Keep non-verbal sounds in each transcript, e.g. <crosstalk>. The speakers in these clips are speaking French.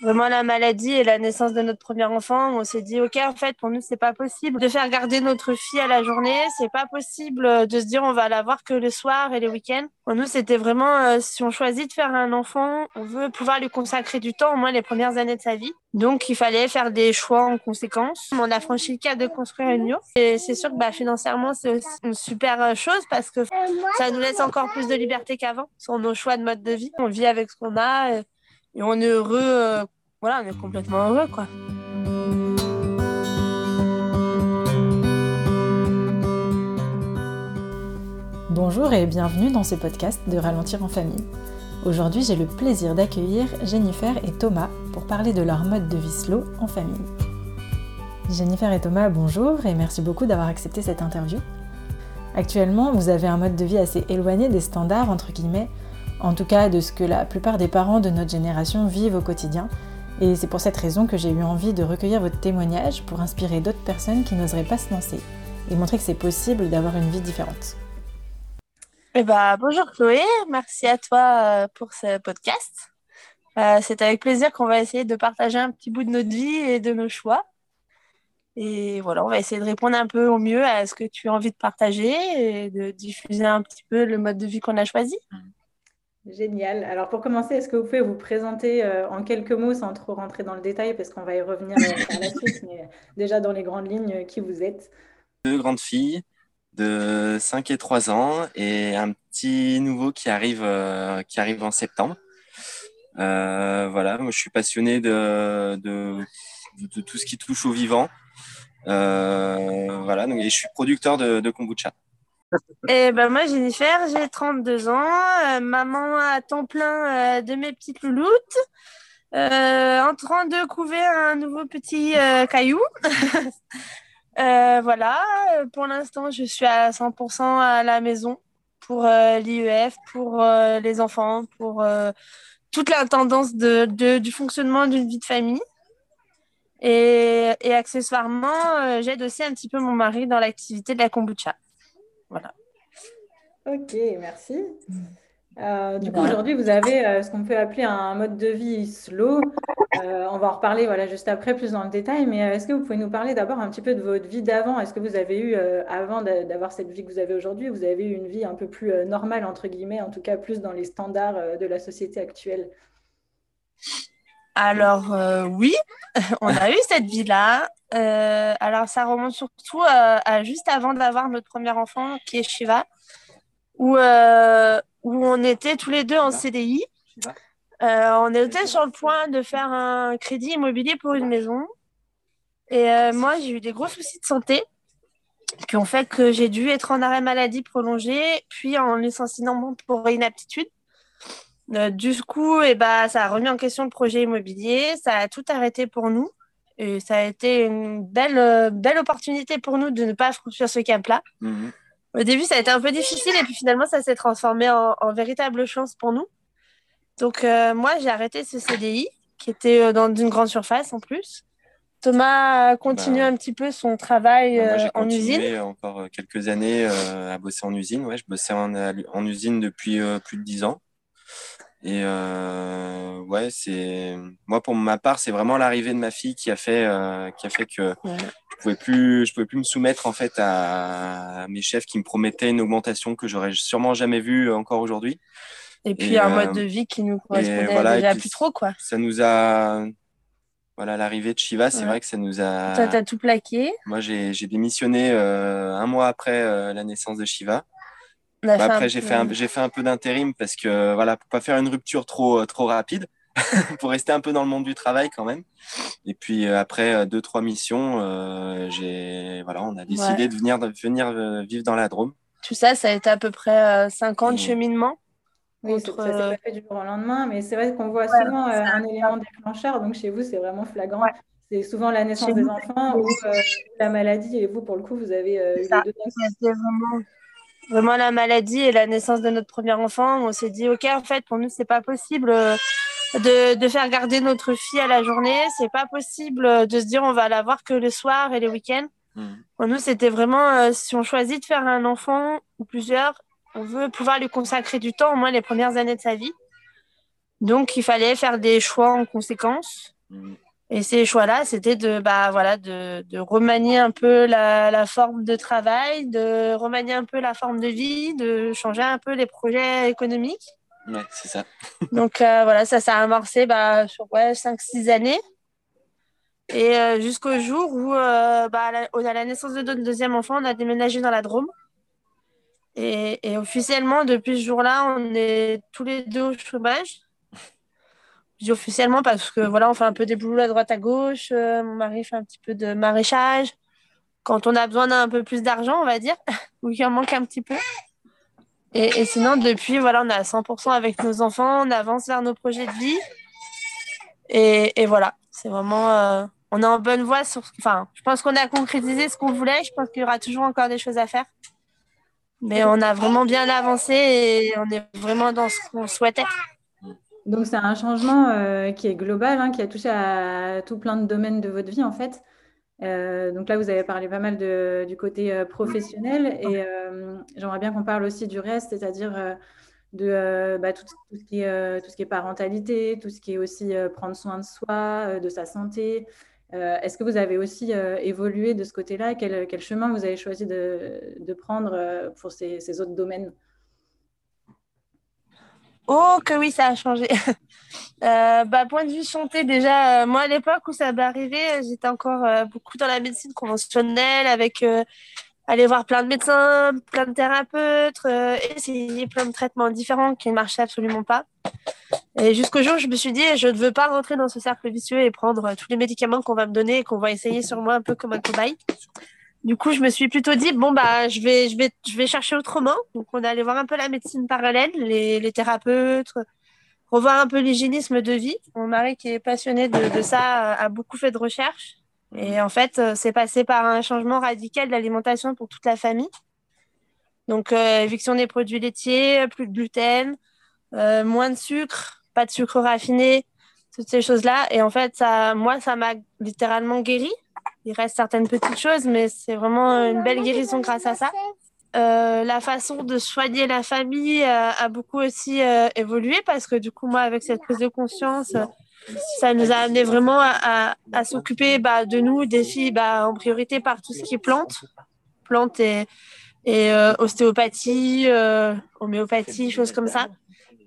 vraiment la maladie et la naissance de notre premier enfant, on s'est dit, OK, en fait, pour nous, c'est pas possible de faire garder notre fille à la journée. C'est pas possible de se dire, on va la voir que le soir et les week-ends. Pour nous, c'était vraiment, euh, si on choisit de faire un enfant, on veut pouvoir lui consacrer du temps, au moins les premières années de sa vie. Donc, il fallait faire des choix en conséquence. On a franchi le cap de construire une yourte. Et c'est sûr que bah, financièrement, c'est une super euh, chose parce que ça nous laisse encore plus de liberté qu'avant sur nos choix de mode de vie. On vit avec ce qu'on a et on est heureux. Euh, voilà, on est complètement heureux, quoi. Bonjour et bienvenue dans ce podcast de Ralentir en famille. Aujourd'hui, j'ai le plaisir d'accueillir Jennifer et Thomas pour parler de leur mode de vie slow en famille. Jennifer et Thomas, bonjour et merci beaucoup d'avoir accepté cette interview. Actuellement, vous avez un mode de vie assez éloigné des standards, entre guillemets, en tout cas de ce que la plupart des parents de notre génération vivent au quotidien. Et c'est pour cette raison que j'ai eu envie de recueillir votre témoignage pour inspirer d'autres personnes qui n'oseraient pas se lancer et montrer que c'est possible d'avoir une vie différente. Eh ben, bonjour Chloé, merci à toi euh, pour ce podcast. Euh, c'est avec plaisir qu'on va essayer de partager un petit bout de notre vie et de nos choix. Et voilà, on va essayer de répondre un peu au mieux à ce que tu as envie de partager et de diffuser un petit peu le mode de vie qu'on a choisi. Génial. Alors pour commencer, est-ce que vous pouvez vous présenter euh, en quelques mots sans trop rentrer dans le détail parce qu'on va y revenir euh, par la suite, mais déjà dans les grandes lignes, euh, qui vous êtes? Deux grandes filles de 5 et 3 ans et un petit nouveau qui arrive, en septembre. voilà, moi je suis passionné de, tout ce qui touche au vivant. voilà, et je suis producteur de kombucha. Et ben moi, Jennifer, j'ai 32 ans, euh, maman à temps plein euh, de mes petites louloutes, euh, en train de couver un nouveau petit caillou. <laughs> voilà, pour l'instant, je suis à 100% à la maison pour l'IEF, pour les enfants, pour toute la tendance du fonctionnement d'une vie de famille. Et accessoirement, j'aide aussi un petit peu mon mari dans l'activité de la kombucha. Voilà. Ok, merci. Euh, du coup, aujourd'hui, vous avez euh, ce qu'on peut appeler un mode de vie slow. Euh, on va en reparler voilà, juste après, plus dans le détail. Mais est-ce que vous pouvez nous parler d'abord un petit peu de votre vie d'avant? Est-ce que vous avez eu, avant d'avoir cette vie que vous avez aujourd'hui, vous avez eu une vie un peu plus normale, entre guillemets, en tout cas plus dans les standards de la société actuelle? Alors oui, <laughs> on a eu cette vie-là. Euh, alors, ça remonte surtout euh, à, juste avant d'avoir notre premier enfant, qui est Shiva, où, euh, où on était tous les deux en CDI. on était sur le point de faire un crédit immobilier pour une maison. Et moi, j'ai eu des gros soucis de santé qui ont fait que j'ai dû être en arrêt maladie prolongé, puis en licenciement pour inaptitude. du coup, et eh ben, ça a remis en question le projet immobilier, ça a tout arrêté pour nous. Et ça a été une belle, euh, belle opportunité pour nous de ne pas franchir ce cap-là. Mhm. Au début, ça a été un peu difficile et puis finalement, ça s'est transformé en, véritable chance pour nous. Donc, euh, moi, j'ai arrêté ce CDI qui était euh, dans une grande surface en plus. Thomas a continué bah, un petit peu son travail bah, moi, en usine. J'ai encore quelques années à bosser en usine. Ouais, je bossais en, en usine depuis plus de dix ans. Et euh, ouais, c'est moi pour ma part, c'est vraiment l'arrivée de ma fille qui a fait euh, qui a fait que je pouvais plus je pouvais plus me soumettre en fait à, mes chefs qui me promettaient une augmentation que j'aurais sûrement jamais vue encore aujourd'hui. Et puis un mode euh, de vie qui nous correspondait déjà plus trop quoi. Ça nous a voilà l'arrivée de Shiva, c'est vrai que ça nous a. Toi t'as tout plaqué. Moi j'ai démissionné un mois après la naissance de Shiva. Bah, après, j'ai fait, un, j'ai fait un peu d'intérim parce que, voilà, pour pas faire une rupture trop, euh, trop rapide, <laughs> pour rester un peu dans le monde du travail quand même. Et puis euh, après euh, deux, trois missions, j'ai, voilà, on a décidé de venir, de venir vivre dans la Drôme. Tout ça, ça a été à peu près 50 ans de cheminement. Oui, ça s'est pas fait du jour au lendemain, mais c'est vrai qu'on voit souvent un élément déclencheur. Donc chez vous, c'est vraiment flagrant. C'est souvent la naissance des enfants ou la maladie. Et vous, pour le coup, vous avez eu les deux. Vraiment vraiment la maladie et la naissance de notre premier enfant, on s'est dit, OK, en fait, pour nous, c'est pas possible euh, de, de, faire garder notre fille à la journée. C'est pas possible euh, de se dire, on va la voir que le soir et les week-ends. Mmh. Pour nous, c'était vraiment, euh, si on choisit de faire un enfant ou plusieurs, on veut pouvoir lui consacrer du temps, au moins les premières années de sa vie. Donc, il fallait faire des choix en conséquence. Mhm. Et ces choix-là, c'était de, bah, voilà, de, de remanier un peu la, la, forme de travail, de remanier un peu la forme de vie, de changer un peu les projets économiques. Ouais, c'est ça. <laughs> Donc euh, voilà, ça s'est amorcé bah, sur ouais, 5-6 années. Et euh, jusqu'au jour où, euh, bah, à, la, naissance de notre deuxième enfant, on a déménagé dans la Drôme. Et, et officiellement, depuis ce jour-là, on est tous les deux au chômage. Dis officiellement parce que voilà, on fait un peu des boulots à droite à gauche. Euh, mon mari fait un petit peu de maraîchage. Quand on a besoin d'un peu plus d'argent, on va dire, <laughs> ou qu'il en manque un petit peu. Et, sinon, depuis, voilà, on est à 100% avec nos enfants, on avance vers nos projets de vie. Et, et voilà, c'est vraiment. Euh, on est en bonne voie. Sur, enfin, je pense qu'on a concrétisé ce qu'on voulait. Je pense qu'il y aura toujours encore des choses à faire. Mais on a vraiment bien avancé et on est vraiment dans ce qu'on souhaitait. Donc, c'est un changement euh, qui est global, hein, qui a touché à tout plein de domaines de votre vie, en fait. Euh, donc là, vous avez parlé pas mal de, du côté euh, professionnel et j'aimerais bien qu'on parle aussi du reste, c'est-à-dire de bah, tout, tout, ce qui est, tout ce qui est parentalité, tout ce qui est aussi prendre soin de soi, de sa santé. Est-ce que vous avez aussi évolué de ce côté-là? Quel, quel, chemin vous avez choisi de, de prendre pour ces, ces autres domaines? Oh, que oui, ça a changé. <laughs> euh, bah, point de vue santé, déjà, euh, moi, à l'époque où ça m'est arrivé, j'étais encore euh, beaucoup dans la médecine conventionnelle, avec euh, aller voir plein de médecins, plein de thérapeutes, essayer plein de traitements différents qui ne marchaient absolument pas. Et jusqu'au jour je me suis dit, je ne veux pas rentrer dans ce cercle vicieux et prendre tous les médicaments qu'on va me donner et qu'on va essayer sur moi un peu comme un cobaye. Du coup, je me suis plutôt dit, bon, bah, je vais, je vais, je vais chercher autrement. Donc, on est allé voir un peu la médecine parallèle, les, les thérapeutes, revoir un peu l'hygiénisme de vie. Mon mari, qui est passionné de, de, ça, a beaucoup fait de recherches. Et en fait, c'est passé par un changement radical de l'alimentation pour toute la famille. Donc, euh, éviction des produits laitiers, plus de gluten, euh, moins de sucre, pas de sucre raffiné, toutes ces choses-là. Et en fait, ça, moi, ça m'a littéralement guéri il reste certaines petites choses, mais c'est vraiment une belle guérison grâce à ça. Euh, la façon de soigner la famille euh, a beaucoup aussi euh, évolué parce que du coup, moi, avec cette prise de conscience, ça nous a amené vraiment à s'occuper bah, de nous, des filles, bah, en priorité par tout ce qui est plantes, plantes et, et ostéopathie, homéopathie, choses comme ça.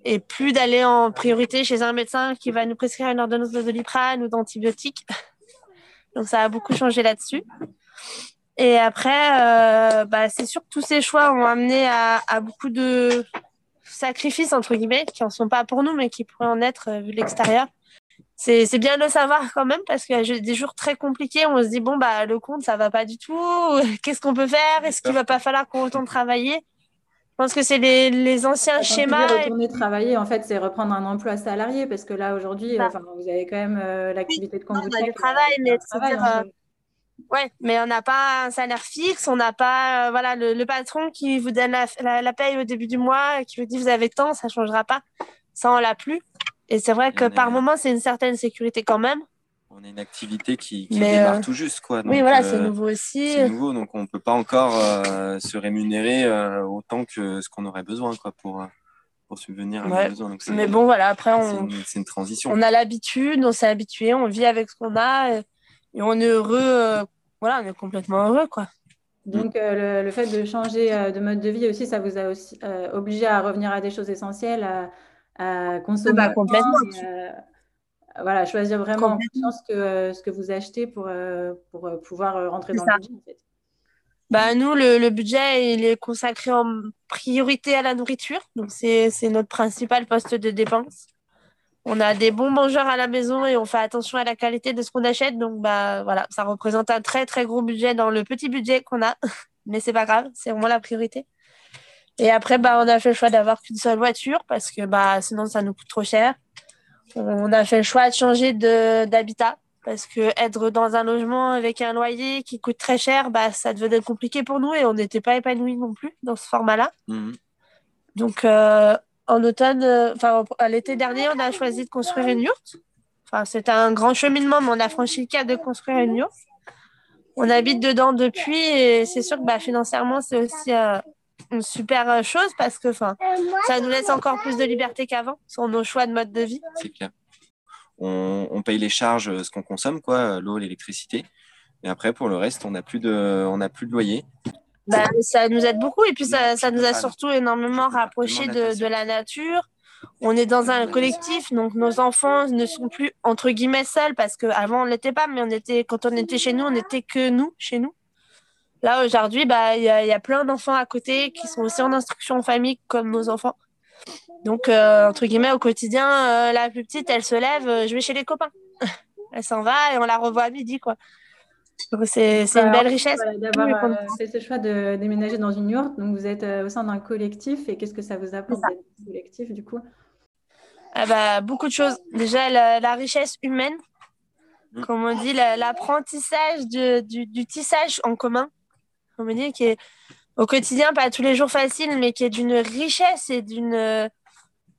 Et plus d'aller en priorité chez un médecin qui va nous prescrire une ordonnance de doliprane ou d'antibiotiques. <laughs> Donc ça a beaucoup changé là-dessus. Et après, euh, bah, c'est sûr que tous ces choix ont amené à, beaucoup de sacrifices, entre guillemets, qui n'en sont pas pour nous, mais qui pourraient en être euh, vu de l'extérieur. C'est bien de le savoir quand même, parce y a des jours très compliqués, on se dit, bon, bah, le compte, ça va pas du tout. <laughs> Qu'est-ce qu'on peut faire? Est-ce qu'il va pas falloir qu'on retourne travailler? Pense que c'est les, les, anciens Quand schémas. Retourner et... travailler, en fait, c'est reprendre un emploi salarié, parce que là, aujourd'hui, enfin, vous avez quand même euh, l'activité de conduite. On a du travail, mais travail, dire, hein, Ouais, mais on n'a pas un salaire fixe, on n'a pas euh, voilà le, le, patron qui vous donne la, la, la, paye au début du mois, qui vous dit vous avez tant, ça changera pas. Ça on l'a plus. Et c'est vrai que par moment c'est une certaine sécurité quand même. On a une activité qui, qui démarre euh... tout juste quoi. Donc, oui voilà, c'est euh, nouveau aussi. C'est nouveau donc on peut pas encore euh, se rémunérer euh, autant que ce qu'on aurait besoin quoi pour pour subvenir à ouais. nos besoins. Donc, mais bon voilà après on. C'est une, une, transition. On a l'habitude, on s'est habitué, on vit avec ce qu'on a. Et et on est heureux, euh, voilà, on est complètement heureux, quoi. Donc, euh, le, le, fait de changer euh, de mode de vie aussi, ça vous a aussi euh, obligé à revenir à des choses essentielles, à, à consommer. Bah, complètement. Et, voilà, choisir vraiment en conscience que, ce que vous achetez pour, pour pouvoir rentrer dans ça. le budget, en fait. Bah, nous, le, le, budget, il est consacré en priorité à la nourriture. Donc, c'est notre principal poste de dépense on a des bons mangeurs à la maison et on fait attention à la qualité de ce qu'on achète. Donc, bah, voilà, ça représente un très, très gros budget dans le petit budget qu'on a. <laughs> Mais c'est pas grave, c'est vraiment la priorité. Et après, bah, on a fait le choix d'avoir qu'une seule voiture parce que bah, sinon, ça nous coûte trop cher. On a fait le choix de changer d'habitat parce que être dans un logement avec un loyer qui coûte très cher, bah, ça devenait compliqué pour nous et on n'était pas épanouis non plus dans ce format-là. Mmh. Donc, euh, en automne, enfin, à l'été dernier, on a choisi de construire une yourte. Enfin, c'était un grand cheminement, mais on a franchi le cap de construire une yourte. On habite dedans depuis et c'est sûr que bah, financièrement, c'est aussi euh, une super chose parce que ça nous laisse encore plus de liberté qu'avant sur nos choix de mode de vie. C'est clair. On, on, paye les charges, ce qu'on consomme, quoi, l'eau, l'électricité. Et après, pour le reste, on n'a plus, de, on plus de loyer. Bah, ça nous aide beaucoup et puis ça, ça nous a surtout énormément rapprochés de, de, la nature. On est dans un collectif, donc nos enfants ne sont plus entre guillemets seuls parce qu'avant on ne l'était pas, mais on était, quand on était chez nous, on n'était que nous, chez nous. Là aujourd'hui, bah, il y, a, y a plein d'enfants à côté qui sont aussi en instruction en famille comme nos enfants. Donc, euh, entre guillemets, au quotidien, euh, la plus petite, elle se lève, euh, je vais chez les copains. <laughs> elle s'en va et on la revoit à midi, quoi. C'est une belle richesse. D'avoir euh, fait ce choix de déménager dans une yourte, donc vous êtes euh, au sein d'un collectif et qu'est-ce que ça vous apporte d'être collectif du coup? Ah bah, Beaucoup de choses. Déjà, la, richesse humaine, mm. comme on dit, l'apprentissage du, du, tissage en commun, on dit, qui est au quotidien, pas tous les jours facile, mais qui est d'une richesse et d'une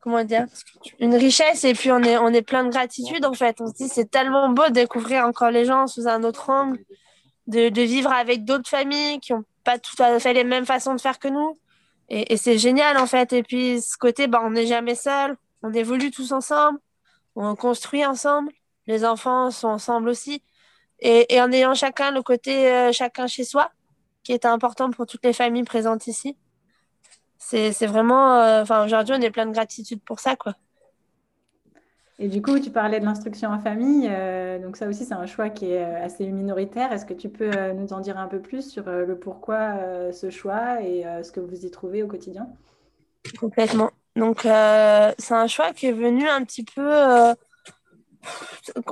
comment dire, une richesse et puis on est, on est plein de gratitude en fait. On se dit c'est tellement beau de découvrir encore les gens sous un autre angle, de, de vivre avec d'autres familles qui n'ont pas tout à fait les mêmes façons de faire que nous. Et, et c'est génial en fait. Et puis ce côté, bah, on n'est jamais seul, on évolue tous ensemble, on construit ensemble, les enfants sont ensemble aussi. Et, et en ayant chacun le côté euh, chacun chez soi, qui est important pour toutes les familles présentes ici c'est vraiment. Euh, enfin, aujourd'hui, on est plein de gratitude pour ça, quoi. Et du coup, tu parlais de l'instruction en famille. Euh, donc, ça aussi, c'est un choix qui est euh, assez minoritaire. Est-ce que tu peux nous en dire un peu plus sur le pourquoi ce choix et ce que vous y trouvez au quotidien? Complètement. Donc, c'est un choix qui est venu un petit peu.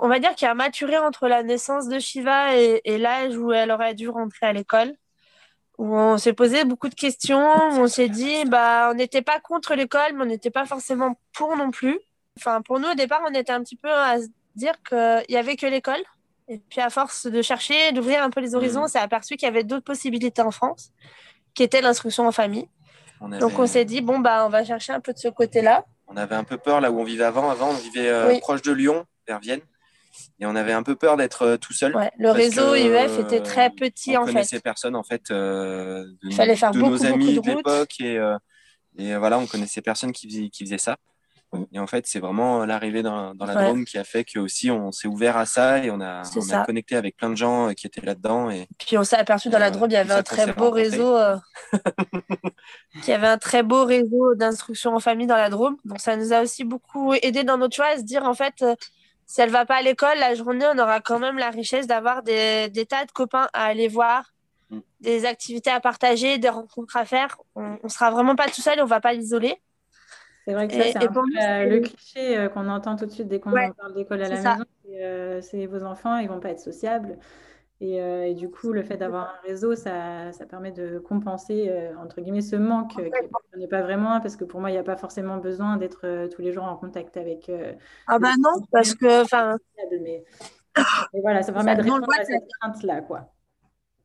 on va dire qu'il a maturé entre la naissance de Shiva et l'âge où elle aurait dû rentrer à l'école où on s'est posé beaucoup de questions, on s'est dit, bah, on n'était pas contre l'école, mais on n'était pas forcément pour non plus. Enfin, pour nous, au départ, on était un petit peu à se dire qu'il n'y avait que l'école. Et puis, à force de chercher, d'ouvrir un peu les horizons, on s'est aperçu qu'il y avait d'autres possibilités en France, qui étaient l'instruction en famille. Donc, on s'est dit, bon, bah, on va chercher un peu de ce côté-là. On avait un peu peur là où on vivait avant. Avant, on vivait euh, proche de Lyon, vers Vienne. Et on avait un peu peur d'être euh, tout seul. le réseau IEF était très petit en fait. On connaissait personne en fait euh, de, Il fallait faire beaucoup, nos amis de, l'époque et, euh, et, voilà, on connaissait personne qui faisait, qui faisait ça. Et en fait, c'est vraiment l'arrivée dans, dans, la Drôme qui a fait que aussi on s'est ouvert à ça et on a, on a connecté avec plein de gens qui étaient là-dedans. Et puis on s'est aperçu dans la Drôme, il y avait un très beau réseau, <laughs> qui avait un très beau réseau d'instruction en famille dans la Drôme. Donc ça nous a aussi beaucoup aidé dans notre choix à se dire en fait si elle va pas à l'école, la journée, on aura quand même la richesse d'avoir des, tas de copains à aller voir, mm. des activités à partager, des rencontres à faire. On, ne sera vraiment pas tout seul, on va pas l'isoler. C'est vrai que ça, c'est le cliché euh, qu'on entend tout de suite dès qu'on parle d'école à la maison. Euh, c'est vos enfants, ils vont pas être sociables. Euh, et, du coup, le fait d'avoir un réseau, ça, ça, permet de compenser, euh, entre guillemets, ce manque euh, qui n'est pas vraiment, parce que pour moi, il n'y a pas forcément besoin d'être tous les jours en contact avec... ah ben non, parce que... enfin mais, voilà, ça permet de répondre à cette crainte-là, quoi.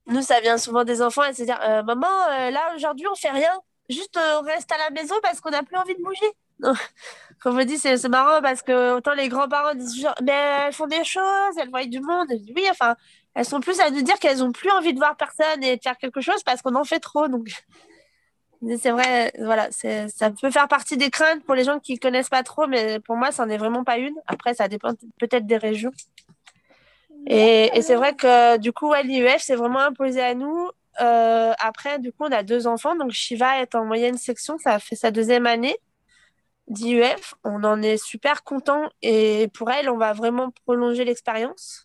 Nous, ça vient souvent des enfants à se dire, maman, là, aujourd'hui, on fait rien. Juste, on reste à la maison parce qu'on n'a plus envie de bouger. Comme je <laughs> me dis, c'est marrant parce que autant les grands-parents disent mais elles font des choses, elles voient du monde. oui, enfin, elles sont plus à nous dire qu'elles n'ont plus envie de voir personne et de faire quelque chose parce qu'on en fait trop. Donc, c'est vrai, voilà, ça peut faire partie des craintes pour les gens qui ne connaissent pas trop, mais pour moi, ça n'en est vraiment pas une. Après, ça dépend peut-être des régions. Et, c'est vrai que du coup, l'IEF, c'est vraiment imposé à nous. Euh, après, du coup, on a deux enfants. Donc, Shiva est en moyenne section. Ça a fait sa deuxième année d'IEF. On en est super content. Et pour elle, on va vraiment prolonger l'expérience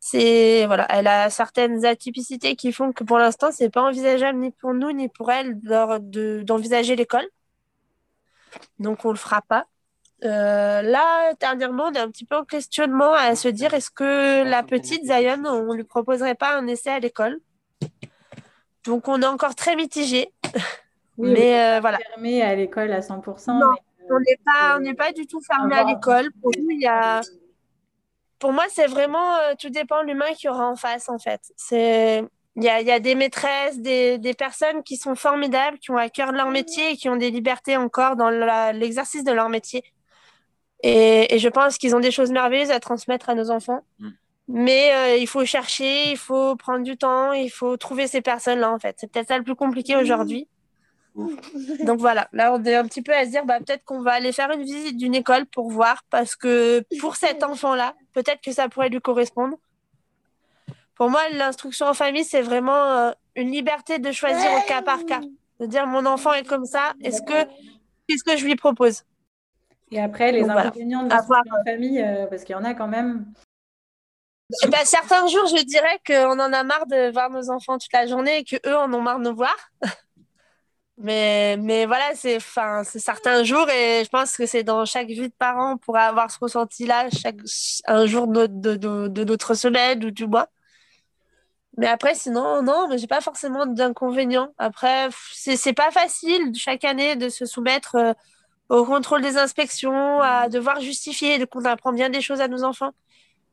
c'est voilà, elle a certaines atypicités qui font que pour l'instant, c'est pas envisageable ni pour nous ni pour elle d'envisager l'école. Donc on le fera pas. Euh, là, dernièrement, on est un petit peu en questionnement à se dire est-ce que la petite Zion, on lui proposerait pas un essai à l'école? Donc on est encore très mitigé. Oui, mais euh, voilà. Fermé à l'école à 100%. Non, on n'est pas, on n'est pas du tout fermé à l'école. Pour nous, il y a pour moi, c'est vraiment, euh, tout dépend de l'humain qui aura en face, en fait. C'est, il y a, y a, des maîtresses, des, des, personnes qui sont formidables, qui ont à cœur de leur métier et qui ont des libertés encore dans l'exercice de leur métier. Et, et je pense qu'ils ont des choses merveilleuses à transmettre à nos enfants. Mm. Mais euh, il faut chercher, il faut prendre du temps, il faut trouver ces personnes-là, en fait. C'est peut-être ça le plus compliqué aujourd'hui. Donc voilà, là on est un petit peu à se dire bah, peut-être qu'on va aller faire une visite d'une école pour voir parce que pour <laughs> cet enfant-là, peut-être que ça pourrait lui correspondre. Pour moi, l'instruction en famille, c'est vraiment euh, une liberté de choisir au cas par cas. De dire mon enfant est comme ça, est-ce que qu'est-ce que je lui propose? Et après, les inconvénients de l'instruction en famille, euh, parce qu'il y en a quand même. Bah, certains jours, je dirais qu'on en a marre de voir nos enfants toute la journée et qu'eux en ont marre de nous voir. <laughs> mais, mais voilà, c'est certains jours et je pense que c'est dans chaque vie de parent pour avoir ce ressenti-là, chaque un jour de, de, de, notre semaine ou du mois. Mais après, sinon, non, mais j'ai pas forcément d'inconvénients. Après, c'est pas facile chaque année de se soumettre euh, au contrôle des inspections, à devoir justifier qu'on apprend bien des choses à nos enfants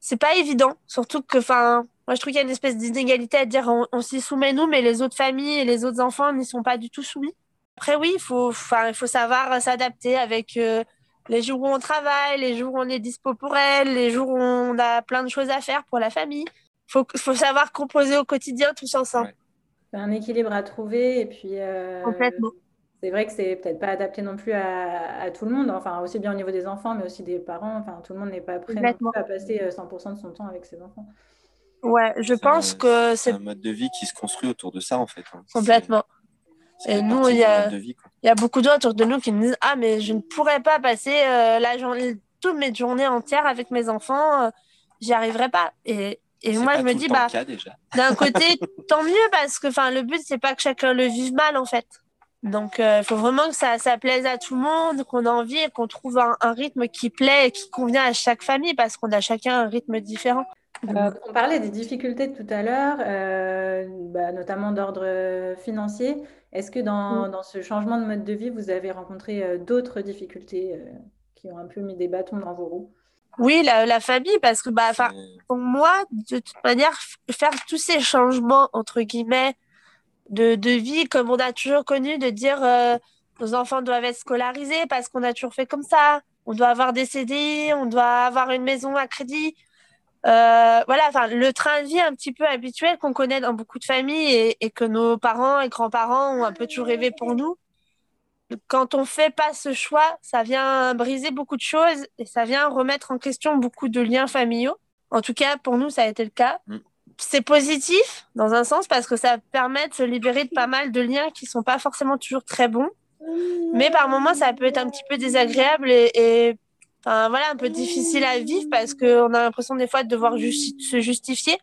c'est pas évident. Surtout que, enfin, moi je trouve qu'il y a une espèce d'inégalité à dire on, s'y soumet nous, mais les autres familles et les autres enfants n'y sont pas du tout soumis. Après, oui, il faut, il faut savoir s'adapter avec euh, les jours où on travaille, les jours où on est dispo pour elle, les jours où on a plein de choses à faire pour la famille. Il faut, faut savoir composer au quotidien tous ensemble. C'est un équilibre à trouver et puis. Euh, Complètement c'est vrai que c'est peut-être pas adapté non plus à, tout le monde, enfin aussi bien au niveau des enfants, mais aussi des parents. Enfin, tout le monde n'est pas prêt à passer 100% euh, de son temps avec ses enfants. Ouais, je pense que c'est un mode de vie qui se construit autour de ça en fait. Hein. Complètement. Et nous, il y, a, il y a beaucoup d'autres autour de nous qui nous disent Ah, mais je ne pourrais pas passer euh, la journée, toutes mes journées entières avec mes enfants, euh, j'y arriverai pas. Et, et moi, je me dis, bah, d'un <laughs> côté, tant mieux, parce que le but, c'est pas que chacun le vive mal, en fait. Donc, il euh, faut vraiment que ça, ça, plaise à tout le monde, qu'on a envie et qu'on trouve un, rythme qui plaît et qui convient à chaque famille parce qu'on a chacun un rythme différent. Euh, on parlait des difficultés tout à l'heure, euh, bah, notamment d'ordre financier. Est-ce que dans, dans, ce changement de mode de vie, vous avez rencontré d'autres difficultés qui ont un peu mis des bâtons dans vos roues? Oui, la, la, famille, parce que bah, pour moi, de toute manière, faire tous ces changements, entre guillemets, de, de, vie comme on a toujours connu, de dire euh, nos enfants doivent être scolarisés parce qu'on a toujours fait comme ça. On doit avoir des CDI, on doit avoir une maison à crédit. Euh, voilà, enfin, le train de vie un petit peu habituel qu'on connaît dans beaucoup de familles et, que nos parents et grands-parents ont un peu toujours rêvé pour nous. Quand on fait pas ce choix, ça vient briser beaucoup de choses et ça vient remettre en question beaucoup de liens familiaux. En tout cas, pour nous, ça a été le cas. Mm c'est positif dans un sens parce que ça permet de se libérer de pas mal de liens qui sont pas forcément toujours très bons. Mais par moments, ça peut être un petit peu désagréable et, enfin, voilà, un peu difficile à vivre parce qu'on a l'impression des fois de devoir se justifier.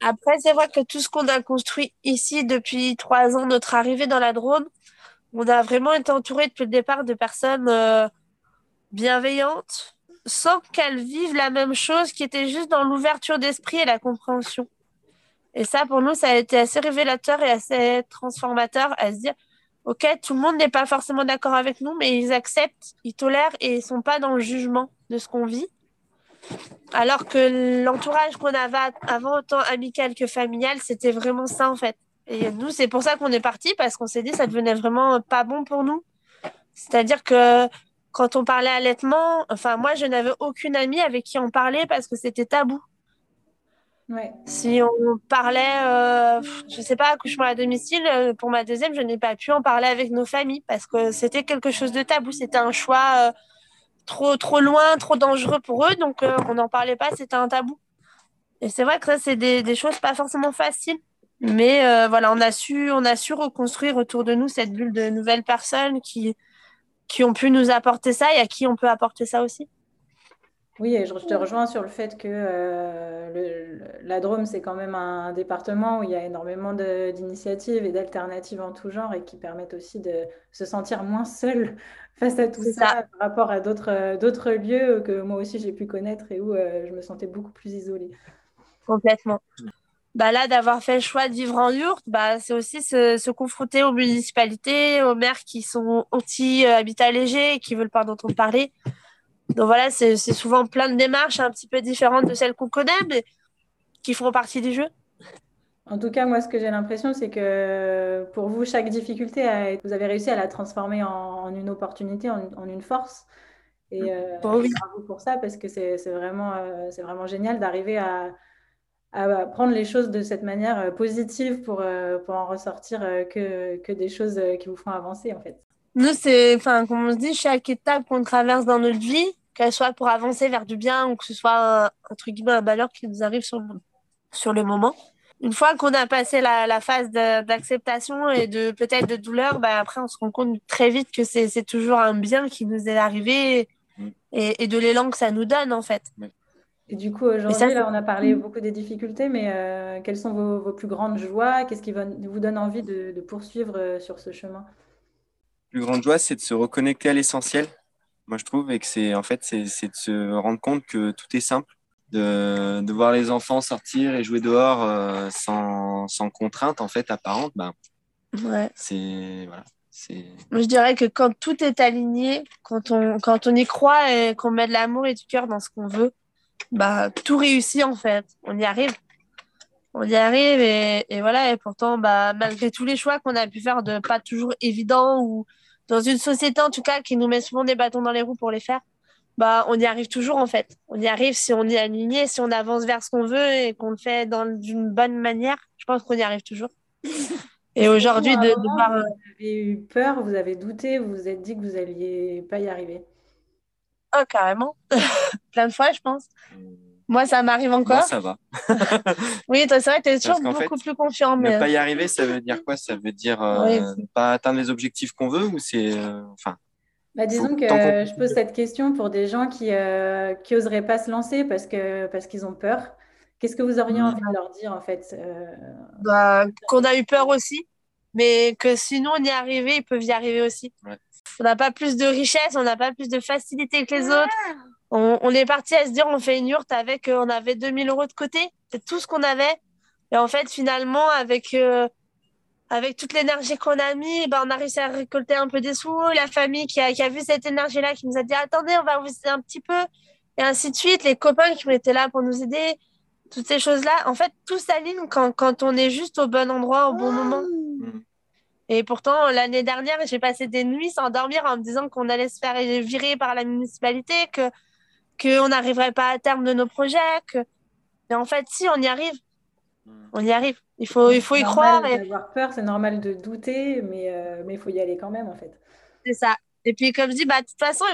Après, c'est vrai que tout ce qu'on a construit ici depuis trois ans, notre arrivée dans la Drôme, on a vraiment été entouré depuis le départ de personnes euh, bienveillantes, sans qu'elles vivent la même chose, qui était juste dans l'ouverture d'esprit et la compréhension. Et ça, pour nous, ça a été assez révélateur et assez transformateur à se dire, OK, tout le monde n'est pas forcément d'accord avec nous, mais ils acceptent, ils tolèrent et ils sont pas dans le jugement de ce qu'on vit. Alors que l'entourage qu'on avait avant, autant amical que familial, c'était vraiment ça, en fait. Et nous, c'est pour ça qu'on est parti, parce qu'on s'est dit, ça devenait vraiment pas bon pour nous. C'est-à-dire que quand on parlait allaitement, enfin, moi, je n'avais aucune amie avec qui on parlait parce que c'était tabou. Si on parlait, euh, je sais pas, accouchement à domicile, euh, pour ma deuxième, je n'ai pas pu en parler avec nos familles parce que c'était quelque chose de tabou. C'était un choix euh, trop, trop loin, trop dangereux pour eux. Donc, euh, on n'en parlait pas, c'était un tabou. Et c'est vrai que ça, c'est des, des, choses pas forcément faciles. Mais voilà, on a, su, on a su reconstruire autour de nous cette bulle de nouvelles personnes qui, qui ont pu nous apporter ça et à qui on peut apporter ça aussi. Oui, et je te rejoins sur le fait que euh, la Drôme, c'est quand même un département où il y a énormément d'initiatives et d'alternatives en tout genre et qui permettent aussi de se sentir moins seul <laughs> face à tout ça, par rapport à d'autres lieux que moi aussi j'ai pu connaître et où euh, je me sentais beaucoup plus isolée. Complètement bah là, d'avoir fait le choix de vivre en yurte, bah, c'est aussi se, confronter aux municipalités, aux maires qui sont anti-habitat léger et qui veulent pas entendre parler. Donc voilà, c'est souvent plein de démarches un petit peu différentes de celles qu'on connaît, mais qui font partie du jeu. En tout cas, moi, ce que j'ai l'impression, c'est que pour vous, chaque difficulté, vous avez réussi à la transformer en, une opportunité, en, une force. Et euh, bravo pour ça, parce que c'est vraiment, euh, vraiment génial d'arriver à, à prendre les choses de cette manière positive pour, pour en ressortir que, que des choses qui vous font avancer en fait. Nous, c'est, enfin, comme on se dit, chaque étape qu'on traverse dans notre vie, qu'elle soit pour avancer vers du bien ou que ce soit, entre guillemets, un malheur qui nous arrive sur, sur le moment. Une fois qu'on a passé la, la phase d'acceptation et de peut-être de douleur, bah, après, on se rend compte très vite que c'est toujours un bien qui nous est arrivé mm. et, et de l'élan que ça nous donne, en fait. Et du coup, aujourd'hui, là, on a parlé beaucoup des difficultés, mais euh, quelles sont vos, vos, plus grandes joies? Qu'est-ce qui vous donne envie de, de poursuivre euh, sur ce chemin? Plus grande joie, c'est de se reconnecter à l'essentiel. Moi, je trouve, et que c'est en fait, c'est de se rendre compte que tout est simple de, de, voir les enfants sortir et jouer dehors euh, sans, sans, contrainte en fait apparente, ben, ouais. c'est voilà. Je dirais que quand tout est aligné, quand on, quand on y croit et qu'on met de l'amour et du cœur dans ce qu'on veut, bah, tout réussit en fait. On y arrive. On y arrive et, et voilà. Et pourtant, bah, malgré tous les choix qu'on a pu faire de pas toujours évidents ou dans une société en tout cas qui nous met souvent des bâtons dans les roues pour les faire, bah, on y arrive toujours en fait. On y arrive si on est aligné, si on avance vers ce qu'on veut et qu'on le fait d'une bonne manière. Je pense qu'on y arrive toujours. Et <laughs> aujourd'hui, de, de voir. Vous avez eu peur, vous avez douté, vous vous êtes dit que vous n'alliez pas y arriver. Oh, carrément. <laughs> Plein de fois, je pense. Moi, ça m'arrive encore. Moi, ça va. <laughs> oui, c'est vrai, tu es toujours beaucoup plus confiant. Mais... Ne pas y arriver, ça veut dire quoi? Ça veut dire euh, ne pas atteindre les objectifs qu'on veut ou c'est. Euh, enfin. Bah, disons que je pose cette question pour des gens qui n'oseraient euh, pas se lancer parce que parce qu'ils ont peur. Qu'est-ce que vous auriez envie de leur dire en fait euh? bah, Qu'on a eu peur aussi, mais que sinon on y est arrivé, ils peuvent y arriver aussi. On n'a pas plus de richesse, on n'a pas plus de facilité que les autres. On, on est parti à se dire on fait une yourte avec, euh, on avait 2000 euros de côté, c'est tout ce qu'on avait. Et en fait, finalement, avec avec toute l'énergie qu'on a mis, ben, on a réussi à récolter un peu des sous. La famille qui a, qui a vu cette énergie-là, qui nous a dit attendez, on va vous aider un petit peu, et ainsi de suite. Les copains qui été là pour nous aider, toutes ces choses-là. En fait, tout s'aligne quand, quand on est juste au bon endroit, au bon moment. Mm. Et pourtant, l'année dernière, j'ai passé des nuits sans dormir en me disant qu'on allait se faire virer par la municipalité, que qu'on n'arriverait pas à terme de nos projets. Que... Mais en fait, si, on y arrive. Mm. On y arrive. Il faut, il faut y croire. C'est avoir peur, c'est normal de douter, mais euh, mais il faut y aller quand même, en fait. C'est ça. Et puis, comme je dis, bah, de toute façon,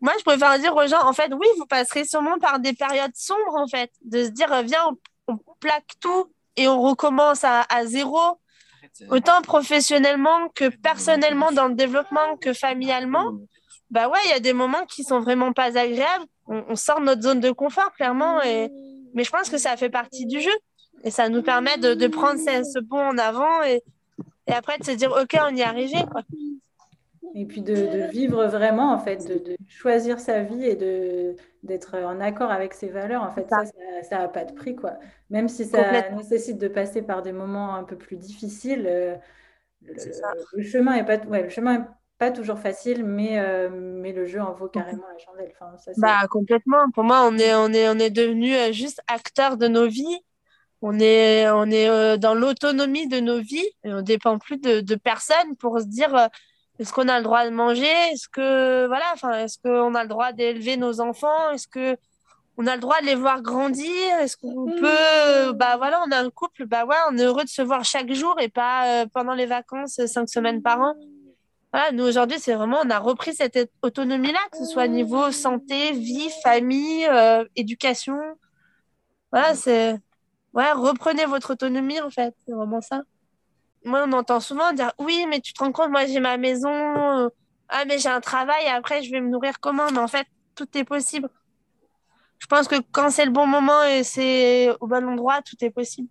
moi, je préfère dire aux gens, en fait, oui, vous passerez sûrement par des périodes sombres, en fait, de se dire, viens, on, plaque tout et on recommence à, à zéro, autant professionnellement que personnellement dans le développement que familialement. Bah ouais, il y a des moments qui sont vraiment pas agréables. On, on sort de notre zone de confort, clairement, et... mais je pense que ça fait partie du jeu. Et ça nous permet de, de prendre ce, ce, bond en avant et, et après de se dire, OK, on y est arrivé. Quoi. Et puis de, de, vivre vraiment, en fait, de, de choisir sa vie et d'être en accord avec ses valeurs. En fait, ça, ça n'a pas de prix, quoi. Même si ça nécessite de passer par des moments un peu plus difficiles, euh, le, le, chemin est pas, ouais, le chemin pas toujours facile, mais, euh, mais le jeu en vaut carrément la chandelle. Enfin, ça, bah, complètement. Pour moi, on est, on est, on est devenu euh, juste acteur de nos vies on est, on est euh, dans l'autonomie de nos vies et on dépend plus de, de personne pour se dire euh, est-ce qu'on a le droit de manger? Est-ce que voilà enfin est-ce qu'on a le droit d'élever nos enfants? Est-ce que on a le droit de les voir grandir? Est-ce qu'on mmh. peut bah voilà on a un couple bah ouais on est heureux de se voir chaque jour et pas pendant les vacances cinq semaines par an voilà nous aujourd'hui c'est vraiment on a repris cette autonomie là que ce soit niveau santé vie famille éducation voilà c'est ouais, reprenez votre autonomie, en fait. C'est vraiment ça. Moi, on entend souvent dire Oui, mais tu te rends compte, moi, j'ai ma maison. Euh, ah, mais j'ai un travail. Après, je vais me nourrir comment? Mais en fait, tout est possible. Je pense que quand c'est le bon moment et c'est au bon endroit, tout est possible.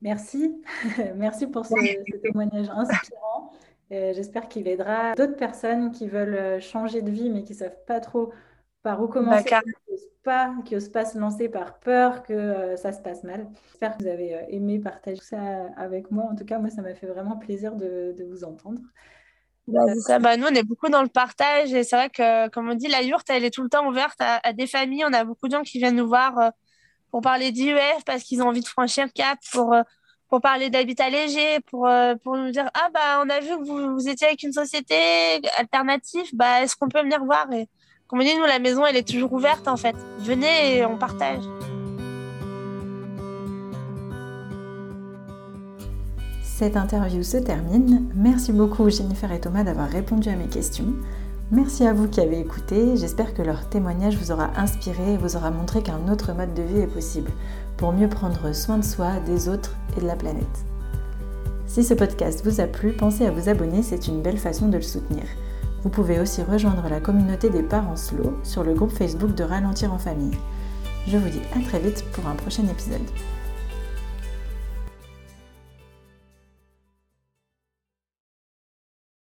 Merci. <laughs> Merci pour ce, ce témoignage inspirant. Euh, j'espère qu'il aidera d'autres personnes qui veulent euh, changer de vie mais qui ne savent pas trop par où commencer, qui n'osent pas, pas se lancer par peur que euh, ça se passe mal. J'espère que vous avez aimé partager ça avec moi. En tout cas, moi, ça m'a fait vraiment plaisir de, de vous entendre. Bah, ça. Bah, nous, on est beaucoup dans le partage et c'est vrai que, comme on dit, la yourte, elle est tout le temps ouverte à, des familles. On a beaucoup de gens qui viennent nous voir euh, pour parler d'IEF parce qu'ils ont envie de franchir le cap, pour, pour parler d'habitat léger, euh, pour, nous dire Ah, bah, on a vu que vous, étiez avec une société alternative, bah, est-ce qu'on peut venir voir? Et comme on dit, nous, la maison, elle est toujours ouverte en fait. Venez et on partage. Cette interview se termine. Merci beaucoup Jennifer et Thomas d'avoir répondu à mes questions. Merci à vous qui avez écouté. J'espère que leur témoignage vous aura inspiré et vous aura montré qu'un autre mode de vie est possible pour mieux prendre soin de soi, des autres et de la planète. Si ce podcast vous a plu, pensez à vous abonner, c'est une belle façon de le soutenir. Vous pouvez aussi rejoindre la communauté des parents slow sur le groupe Facebook de Ralentir en famille. Je vous dis à très vite pour un prochain épisode.